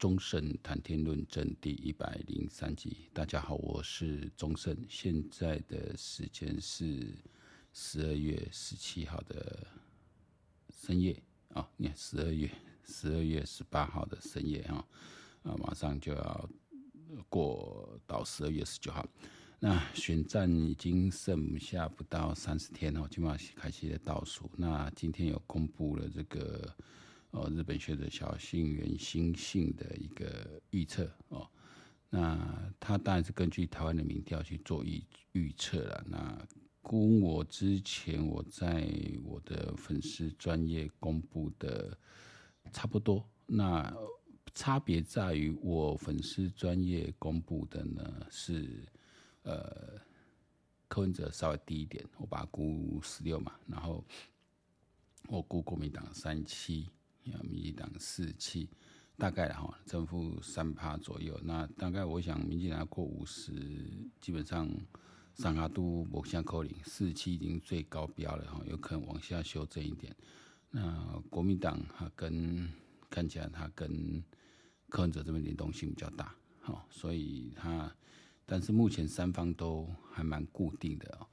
中盛谈天论政第一百零三集，大家好，我是忠胜。现在的时间是十二月十七号的深夜啊，你看十二月十二月十八号的深夜啊，啊，马上就要过到十二月十九号。那选战已经剩下不到三十天了，基本上开启了倒数。那今天有公布了这个。哦，日本学者小幸原新幸的一个预测哦，那他当然是根据台湾的民调去做预预测了。那跟我之前我在我的粉丝专业公布的差不多，那差别在于我粉丝专业公布的呢是呃柯文哲稍微低一点，我把它估十六嘛，然后我估国民党三七。民进党四七，大概哈，正负三趴左右。那大概我想，民进党过五十，基本上三趴都某项扣零，四七已经最高标了哈，有可能往下修正一点。那国民党它跟看起来它跟柯文哲这边联动性比较大，哈，所以它，但是目前三方都还蛮固定的哦。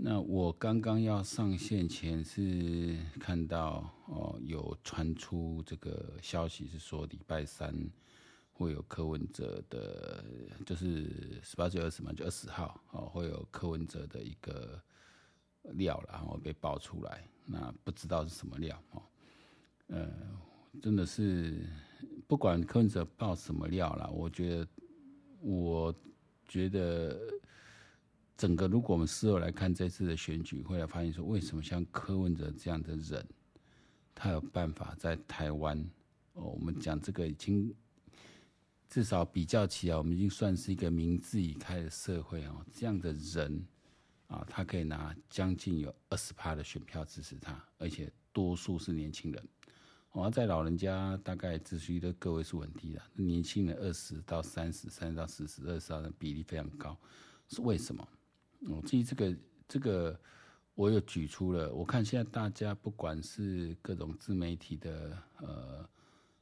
那我刚刚要上线前是看到哦，有传出这个消息是说礼拜三会有柯文哲的，就是十八、九、二十嘛，就二十号哦，会有柯文哲的一个料，然后被爆出来，那不知道是什么料哦，呃，真的是不管柯文哲爆什么料啦，我觉得，我觉得。整个，如果我们事后来看这次的选举，会来发现说，为什么像柯文哲这样的人，他有办法在台湾哦？我们讲这个已经至少比较起来，我们已经算是一个民智已开的社会哦。这样的人啊，他可以拿将近有二十趴的选票支持他，而且多数是年轻人。哦，在老人家大概支持的个位数很低的，年轻人二十到三十，三十到四十，二十的比例非常高，是为什么？哦，至于这个这个，我有举出了。我看现在大家不管是各种自媒体的呃，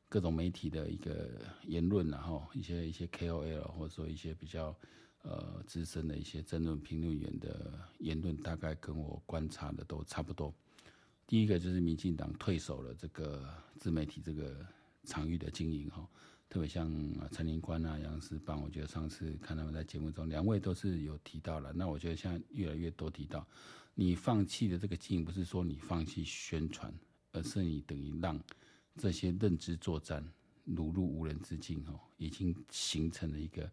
各种媒体的一个言论，然后一些一些 KOL 或者说一些比较呃资深的一些争论评论员的言论，大概跟我观察的都差不多。第一个就是民进党退守了这个自媒体这个场域的经营哈。特别像陈林官啊、杨思邦，我觉得上次看他们在节目中，两位都是有提到了。那我觉得现在越来越多提到，你放弃的这个经营，不是说你放弃宣传，而是你等于让这些认知作战如入无人之境哦，已经形成了一个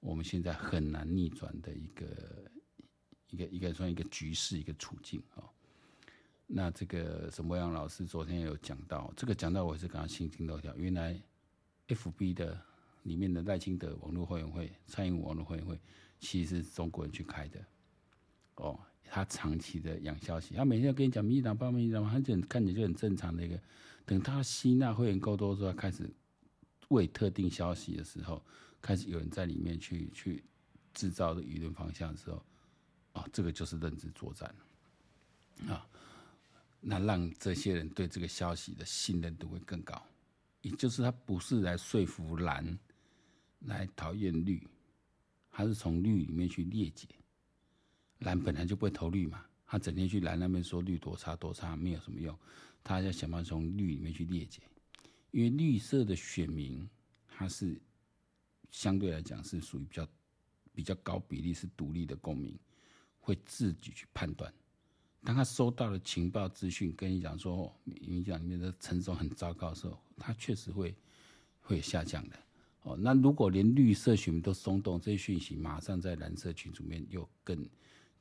我们现在很难逆转的一个一个一个算一个局势一个处境哦。那这个沈博阳老师昨天也有讲到，这个讲到我是刚刚心惊肉跳，原来。F B 的里面的赖清德网络会员会、蔡英文网络会员会，其实是中国人去开的。哦，他长期的养消息，他每天要跟你讲民进党报民进党，他就看起来就很正常的一个。等他吸纳会员够多之后，开始为特定消息的时候，开始有人在里面去去制造的舆论方向的时候，哦，这个就是认知作战啊。那让这些人对这个消息的信任度会更高。也就是他不是来说服蓝，来讨厌绿，他是从绿里面去裂解。蓝本来就不会投绿嘛，他整天去蓝那边说绿多差多差，没有什么用。他要想办法从绿里面去裂解，因为绿色的选民，他是相对来讲是属于比较比较高比例是独立的公民，会自己去判断。当他收到了情报资讯，跟你讲说，民进党里面的陈总很糟糕的时候，他确实会会下降的。哦，那如果连绿色选民都松动，这些讯息马上在蓝色群组面又更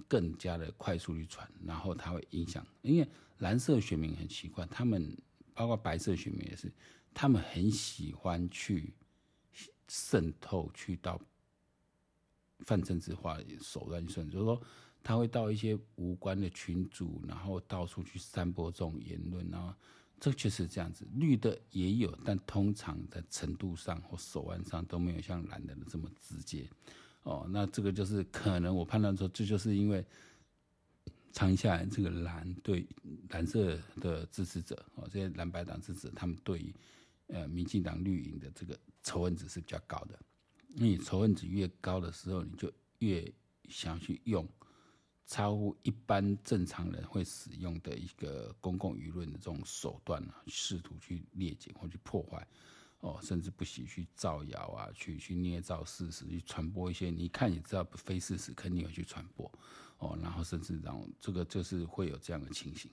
更加的快速去传，然后它会影响。因为蓝色选民很奇怪，他们包括白色选民也是，他们很喜欢去渗透，去到泛政治化的手段去算，就是说。他会到一些无关的群组，然后到处去散播这种言论，然后这确实这样子。绿的也有，但通常的程度上或手腕上都没有像蓝的这么直接。哦，那这个就是可能我判断说，这就是因为长下来这个蓝对蓝色的支持者哦，这些蓝白党支持者，他们对于呃，民进党绿营的这个仇恨值是比较高的。你仇恨值越高的时候，你就越想去用超乎一般正常人会使用的一个公共舆论的这种手段啊，试图去裂解或去破坏，哦，甚至不惜去造谣啊，去去捏造事实，去传播一些你看也知道非事实，肯定会去传播，哦，然后甚至让这个就是会有这样的情形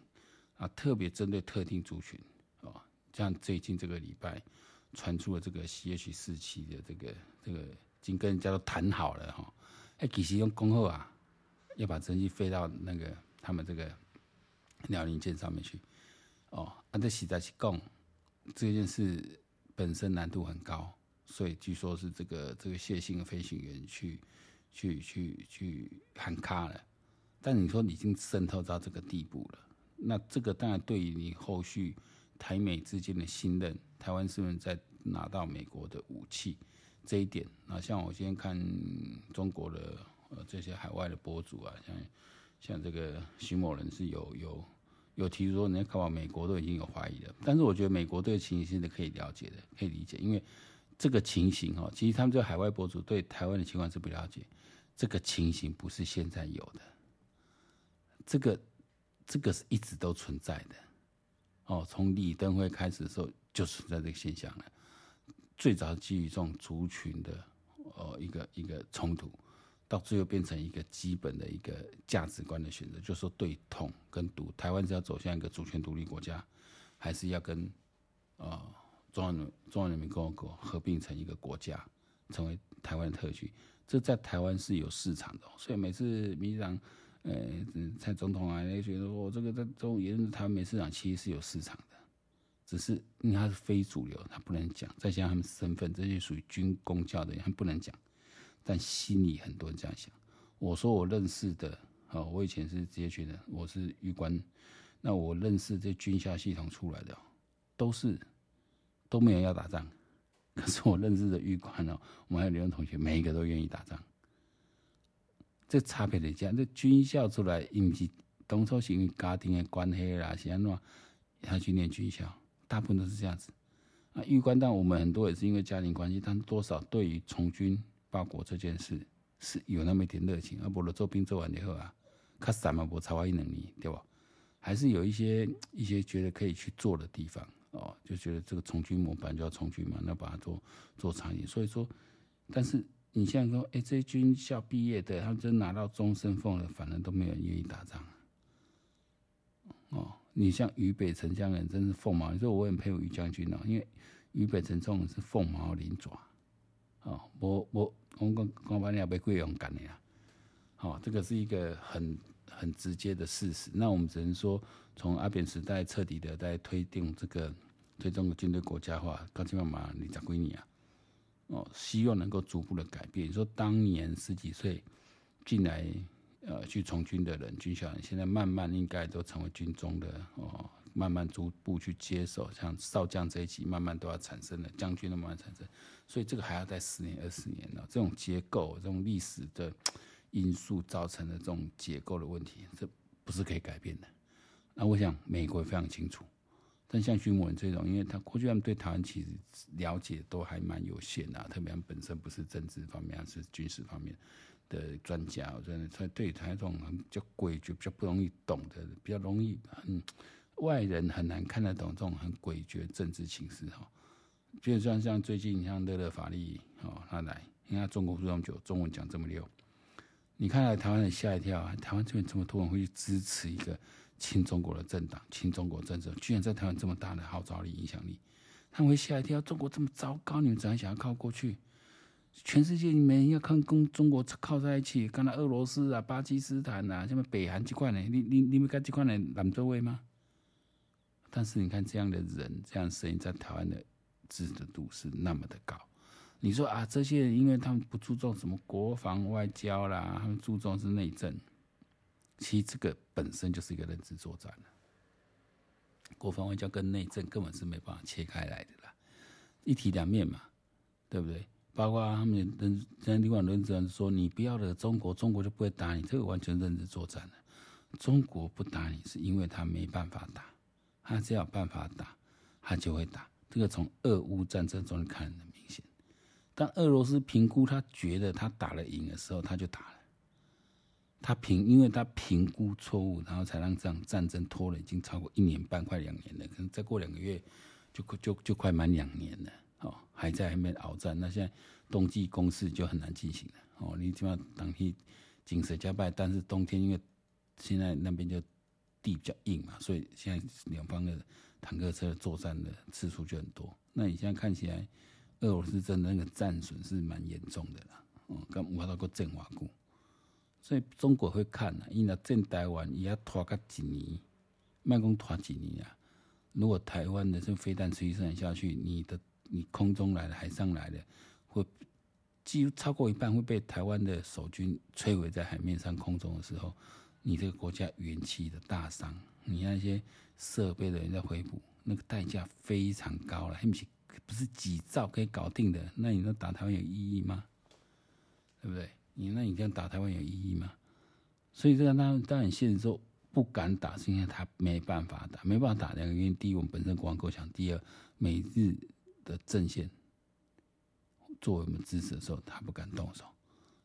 啊，特别针对特定族群，哦，像最近这个礼拜。传出了这个 C H 四七的这个这个，已经跟人家都谈好了哈，哎，其实用恭贺啊，要把直升机飞到那个他们这个辽宁舰上面去，哦，啊，这实在是讲这件事本身难度很高，所以据说是这个这个谢姓的飞行员去去去去喊卡了，但你说已经渗透到这个地步了，那这个当然对于你后续。台美之间的信任，台湾是不是在拿到美国的武器这一点？那像我今天看中国的呃这些海外的博主啊，像像这个徐某人是有有有提出说，你看，美国都已经有怀疑了。但是我觉得美国对情形是可以了解的，可以理解，因为这个情形哈，其实他们这海外博主对台湾的情况是不了解。这个情形不是现在有的，这个这个是一直都存在的。哦，从李登辉开始的时候就存在这个现象了。最早基于这种族群的哦一个一个冲突，到最后变成一个基本的一个价值观的选择，就是说对统跟独，台湾是要走向一个主权独立国家，还是要跟呃中央人中央人民共和国合并成一个国家，成为台湾特区？这在台湾是有市场的，所以每次民进党。呃，蔡总统啊，也觉得我这个在中言论台湾没市场，其实是有市场的，只是因为他是非主流，他不能讲。再加上他们身份，这些属于军公教的，他不能讲。但心里很多人这样想。我说我认识的，哦，我以前是直接觉得我是预官，那我认识这军校系统出来的，都是都没有要打仗。可是我认识的预官哦，我们还有留用同学，每一个都愿意打仗。这差别在这，这军校出来，因为是当初是因为家庭的关系啦，是安怎他去念军校，大部分都是这样子。啊，预官但我们很多也是因为家庭关系，但多少对于从军报国这件事是有那么一点热情。啊，不了做兵做完以后啊，他什么不才华一能力，对吧？还是有一些一些觉得可以去做的地方哦，就觉得这个从军模板就要从军嘛，那把它做做长一点。所以说，但是。你现在说，哎、欸，这些军校毕业的，他们真拿到终身俸了，反正都没有人愿意打仗。哦，你像于北辰这样的人，真是凤毛。你说我很佩服于将军哦，因为于北辰这种人是凤毛麟爪。哦，我我我讲讲白了，被贵勇干的呀。好，这个是一个很很直接的事实。那我们只能说，从阿扁时代彻底的在推动这个推动军队国家化，到今嘛你咋归你啊？哦，希望能够逐步的改变。你说当年十几岁进来呃去从军的人，军校人，现在慢慢应该都成为军中的哦，慢慢逐步去接受，像少将这一级慢慢都要产生了，将军都慢慢产生，所以这个还要再十年二十年呢。这种结构、这种历史的因素造成的这种结构的问题，这不是可以改变的。那我想美国也非常清楚。但像徐文这种，因为他过去他们对台湾其实了解都还蛮有限的，特别他们本身不是政治方面，而是军事方面的专家，我觉得他对台这种很比较诡谲、比较不容易懂的、比较容易很外人很难看得懂这种很诡谲政治情势哈。就像像最近像乐乐法律哦，他来，你看中国这么久，中文讲这么溜，你看来台湾人吓一跳啊，台湾这边这么多人会去支持一个。亲中国的政党，亲中国政策，居然在台湾这么大的号召力、影响力，他们会吓一跳。中国这么糟糕，你们怎样想要靠过去？全世界你们要看跟中国靠在一起，跟那俄罗斯啊、巴基斯坦啊，什么北韩这块呢？你你你们看这块呢，揽座位吗？但是你看这样的人，这样声音在台湾的支持度是那么的高。你说啊，这些人因为他们不注重什么国防外交啦，他们注重是内政。其实这个本身就是一个认知作战了，国防外交跟内政根本是没办法切开来的啦，一体两面嘛，对不对？包括他们认跟另外认知说，你不要惹中国，中国就不会打你，这个完全认知作战了。中国不打你是因为他没办法打，他只要有办法打，他就会打。这个从俄乌战争中看得很明显。当俄罗斯评估他觉得他打了赢的时候，他就打了。他评，因为他评估错误，然后才让这场战争拖了已经超过一年半，快两年了。可能再过两个月就，就就快满两年了。哦，还在还没鏖战，那现在冬季攻势就很难进行了。哦，你起码当天景色加败，但是冬天因为现在那边就地比较硬嘛，所以现在两方的坦克车作战的次数就很多。那你现在看起来，俄罗斯真的那个战损是蛮严重的啦。哦，刚挖到个震瓦固，所以中国会看呐，因为震台湾也要拖个几年，慢工拖几年啊。如果台湾的这飞弹持续生产下去，你的你空中来的、海上来的，会几乎超过一半会被台湾的守军摧毁在海面上、空中的时候，你这个国家元气的大伤，你那些设备的人在回补，那个代价非常高了，不是不是几兆可以搞定的。那你说打台湾有意义吗？对不对？你那你这样打台湾有意义吗？所以这个当当然现实说不敢打，是因为他没办法打，没办法打两个原因：第一，我们本身国防够强；第二，美日。的阵线作为我们支持的时候，他不敢动手。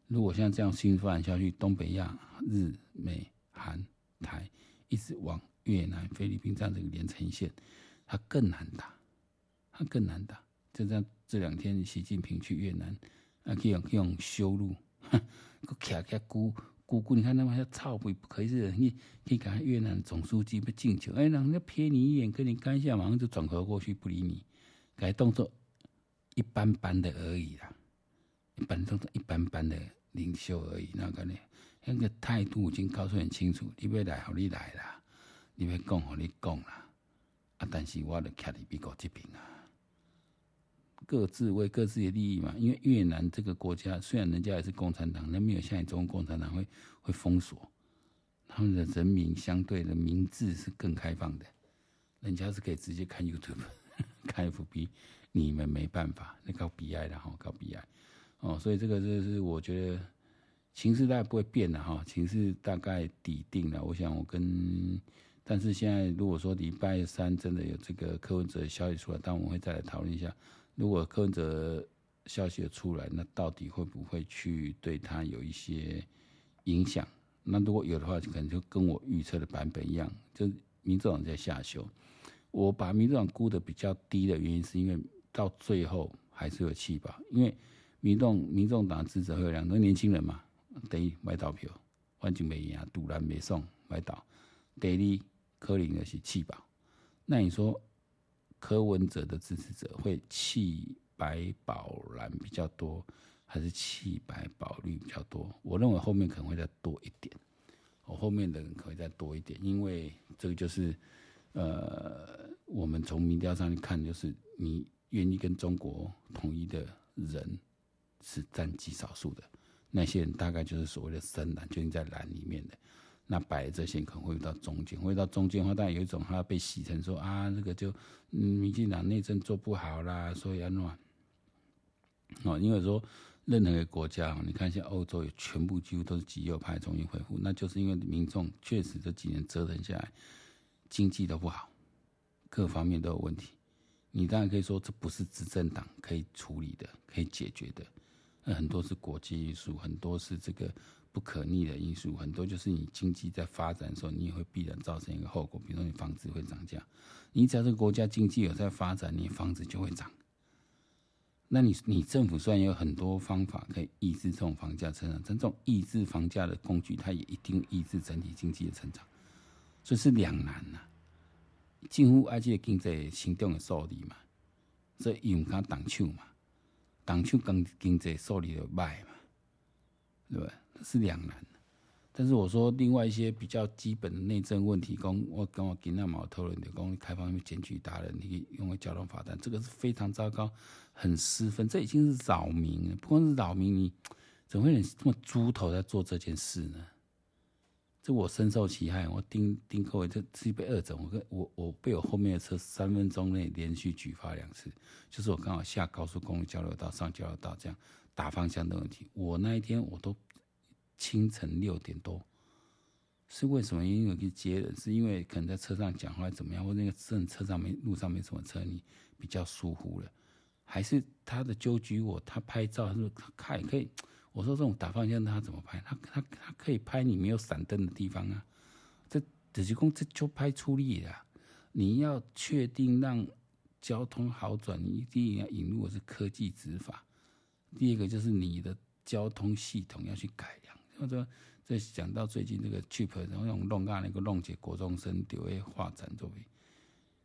如果像这样新发展下去，东北亚、日、美、韩、台一直往越南、菲律宾这样这个连成线，他更难打，他更难打。就像，这两天习近平去越南，啊，可以用用修路，哼，卡卡咕咕咕，你看他妈要操不不可以是，你可以赶越南总书记不进球，哎，人家瞥你一眼，跟你干一下，马上就转头过去不理你。改动作一般般的而已啦，一般动作一般般的领袖而已。那个呢，那个态度已经告诉很清楚，你要来，好你来啦；你要讲，好你讲啦。啊，但是我的徛在美国这边啊，各自为各自的利益嘛。因为越南这个国家虽然人家也是共产党，但没有像你中国共产党会会封锁，他们的人民相对的民智是更开放的，人家是可以直接看 YouTube。看 FB，你们没办法，那搞 BI 的哈，搞 BI 哦，所以这个就是我觉得情势大概不会变的哈，情势大概底定了。我想我跟，但是现在如果说礼拜三真的有这个柯文哲消息出来，但我们会再来讨论一下，如果柯文哲消息出来，那到底会不会去对他有一些影响？那如果有的话，可能就跟我预测的版本一样，就民众党在下修。我把民众党估的比较低的原因，是因为到最后还是有气吧，因为民众民众党支持会有两个年轻人嘛，等于买到票，环境没赢，赌烂没送买到，第二柯林的是弃保，那你说柯文哲的支持者会弃白保蓝比较多，还是弃白保绿比较多？我认为后面可能会再多一点，我后面的人可能会再多一点，因为这个就是。呃，我们从民调上去看，就是你愿意跟中国统一的人是占极少数的，那些人大概就是所谓的深蓝，就是在蓝里面的。那白的这些可能会到中间，会到中间的话，当然有一种他被洗成说啊，那个就嗯，民进党内政做不好啦，所以要乱。哦，因为说任何一个国家，你看像欧洲，也全部几乎都是极右派重新恢复，那就是因为民众确实这几年折腾下来。经济都不好，各方面都有问题。你当然可以说这不是执政党可以处理的、可以解决的。很多是国际因素，很多是这个不可逆的因素，很多就是你经济在发展的时候，你也会必然造成一个后果。比如说你房子会涨价，你只要这个国家经济有在发展，你房子就会涨。那你你政府虽然有很多方法可以抑制这种房价成长，但这种抑制房价的工具，它也一定抑制整体经济的成长。这是两难呐，政府爱这个经济行动的受力嘛，所以用它挡球嘛，挡手跟经济受理的卖嘛，对吧？是两难。但是我说另外一些比较基本的内政问题，公我跟我跟那毛头人的公开放检举达人，你用个交通罚单，这个是非常糟糕，很失分，这已经是扰民了。不光是扰民，你怎么会有这么猪头在做这件事呢？这我深受其害，我盯盯各位，这自己被二整，我跟我我被我后面的车三分钟内连续举发两次，就是我刚好下高速公路交流道上交流道这样打方向的问题。我那一天我都清晨六点多，是为什么？因为去接人，是因为可能在车上讲话怎么样，或那个车车上没路上没什么车，你比较疏忽了，还是他的纠举我？他拍照，他说他也可以。我说这种打方向他怎么拍？他他他可以拍你没有闪灯的地方啊。这只是讲这就拍出力了。你要确定让交通好转，你一定要引入的是科技执法。第二个就是你的交通系统要去改良，或者。这讲到最近这个 chip，然后用弄啊那个弄解国中生就会发展作为，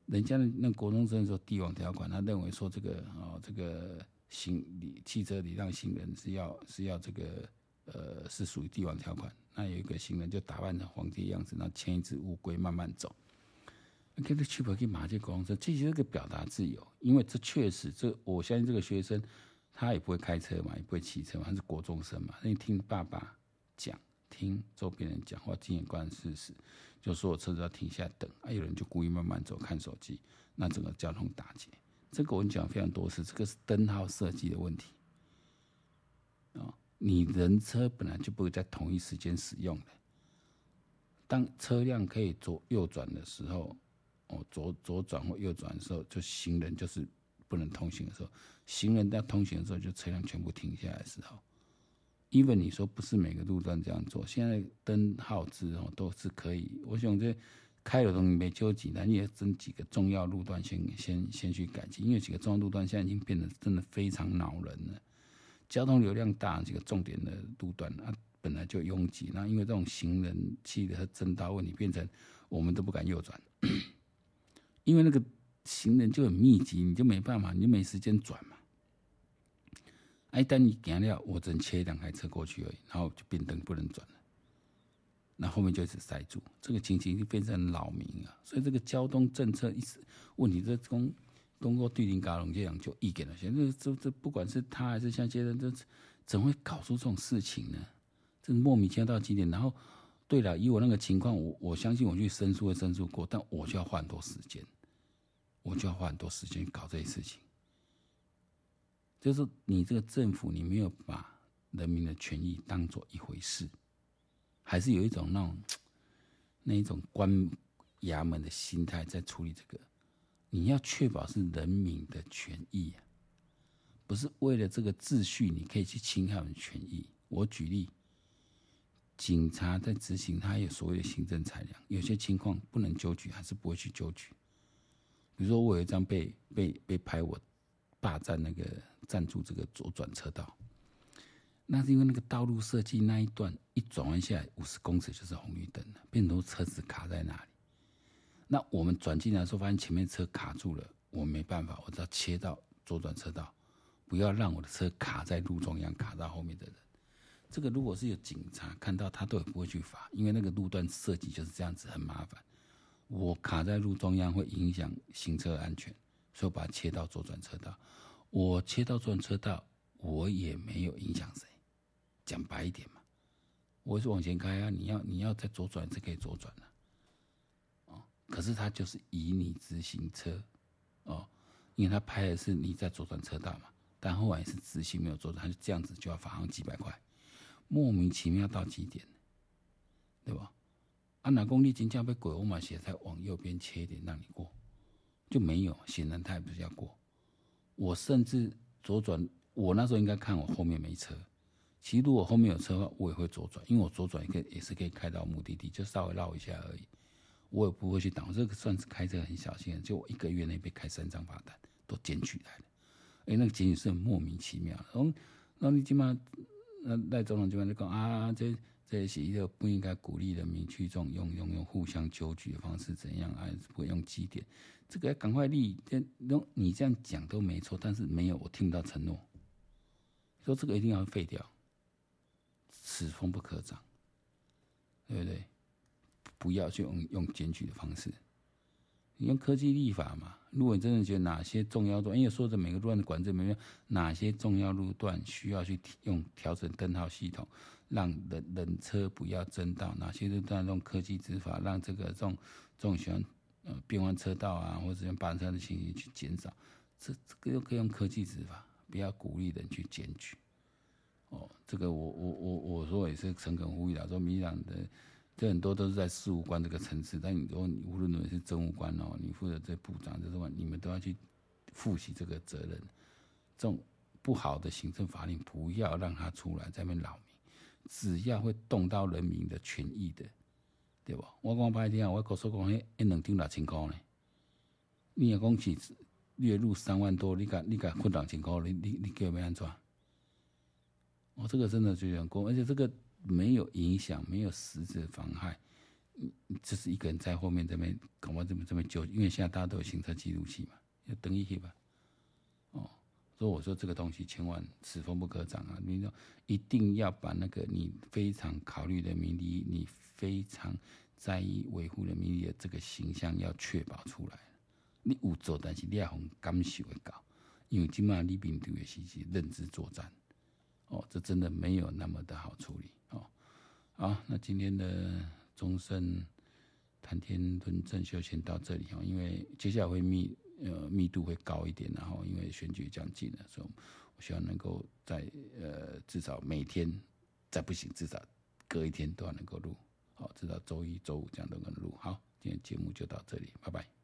人家那国中生说帝王条款，他认为说这个哦这个行礼汽车礼让行人是要是要这个呃是属于帝王条款，那有一个行人就打扮成皇帝的样子，然后牵一只乌龟慢慢走，跟这 chip 可以马这国中生，这是个表达自由，因为这确实这我相信这个学生他也不会开车嘛，也不会骑车嘛，他是国中生嘛，那你听爸爸讲。听周边人讲话，亲眼观事实，就说我车子要停下等，啊，有人就故意慢慢走，看手机，那整个交通打结。这个我讲非常多次，这个是灯号设计的问题啊。你人车本来就不会在同一时间使用的，当车辆可以左右转的时候，哦，左左转或右转的时候，就行人就是不能通行的时候，行人在通行的时候，就车辆全部停下来的时候。even 你说不是每个路段这样做，现在灯号之后都是可以。我想这开了东西没纠结，那你也整几个重要路段先先先去改进，因为几个重要路段现在已经变得真的非常恼人了。交通流量大，几个重点的路段啊本来就拥挤，那因为这种行人气的增大问题，变成我们都不敢右转，因为那个行人就很密集，你就没办法，你就没时间转嘛。哎，但你行了，我只能切两台车过去而已，然后就变灯不能转了，那后面就一直塞住，这个情形就变成扰民啊。所以这个交通政策一直问题，这公通过对林嘎龙这样就意见了。现在这这不管是他还是像这些人，这怎会搞出这种事情呢？这莫名其妙到极点。然后，对了，以我那个情况，我我相信我去申诉会申诉过，但我就要花很多时间，我就要花很多时间搞这些事情。就是你这个政府，你没有把人民的权益当做一回事，还是有一种那种 那一种官衙门的心态在处理这个。你要确保是人民的权益啊，不是为了这个秩序，你可以去侵害我们权益。我举例，警察在执行，他有所谓的行政裁量，有些情况不能纠举，还是不会去纠举。比如说，我有一张被被被拍我。霸占那个占住这个左转车道，那是因为那个道路设计那一段一转弯下来五十公尺就是红绿灯了，变成车子卡在那里。那我们转进来的时候发现前面车卡住了，我没办法，我只要切到左转车道，不要让我的车卡在路中央，卡到后面的人。这个如果是有警察看到，他都也不会去罚，因为那个路段设计就是这样子，很麻烦。我卡在路中央会影响行车安全。所以我把它切到左转车道，我切到左转车道，我也没有影响谁。讲白一点嘛，我是往前开啊，你要你要再左转是可以左转的，哦，可是他就是以你直行车，哦，因为他拍的是你在左转车道嘛，但后来是直行没有左转，他就这样子就要罚上几百块，莫名其妙到极点，对吧？啊，哪公里金价被鬼我嘛写在往右边切一点让你过。就没有，显然他也不是要过。我甚至左转，我那时候应该看我后面没车。其实如果后面有车的话，我也会左转，因为我左转也可以也是可以开到目的地，就稍微绕一下而已。我也不会去挡，这个算是开车很小心。就我一个月内被开三张罚单，都检举来了。哎，那个检举是很莫名其妙。然后，那你起码那赖总统这边就讲啊，这。这是一个不应该鼓励人民去这种用用用互相纠举的方式，怎样啊？不会用基点，这个要赶快立。用你这样讲都没错，但是没有，我听不到承诺。说这个一定要废掉，此风不可长，对不对？不要去用用检举的方式，你用科技立法嘛。如果你真的觉得哪些重要段，因为说着每个路段的管制没有，哪些重要路段需要去用调整灯号系统。让人人车不要争道，哪些是这种科技执法，让这个这种这种喜欢呃变换车道啊，或者用霸车的情形去减少，这这个又可以用科技执法，不要鼓励人去检举。哦，这个我我我我说也是诚恳呼吁的，说民进党的这很多都是在事务官这个层次。但你说你无论你是政务官哦，你负责这部长这种，你们都要去负起这个责任。这种不好的行政法令，不要让它出来在那边扰民。只要会动到人民的权益的，对吧？我讲白点啊，我告诉讲，一两张六千块呢。你也讲起月入三万多，你敢你敢混两千块？你你你给我们安怎？我这个真的就很过，而且这个没有影响，没有实质妨害。你只是一个人在后面这边搞完这么这么久，因为现在大家都有行车记录器嘛，要登一去吧。哦，所以我说这个东西千万此风不可长啊！你说一定要把那个你非常考虑的民利益，你非常在意维护的民利的这个形象要确保出来。你有做，但是你要很感受会高，因为今嘛你面对的是认知作战。哦，这真的没有那么的好处理哦。好，那今天的忠胜谈天论政就先到这里哦，因为接下来会密呃密度会高一点，然后因为选举将近了，所以我希望能够在呃至少每天再不行，至少隔一天都要能够录，好，直到周一周五这样都能录。好，今天节目就到这里，拜拜。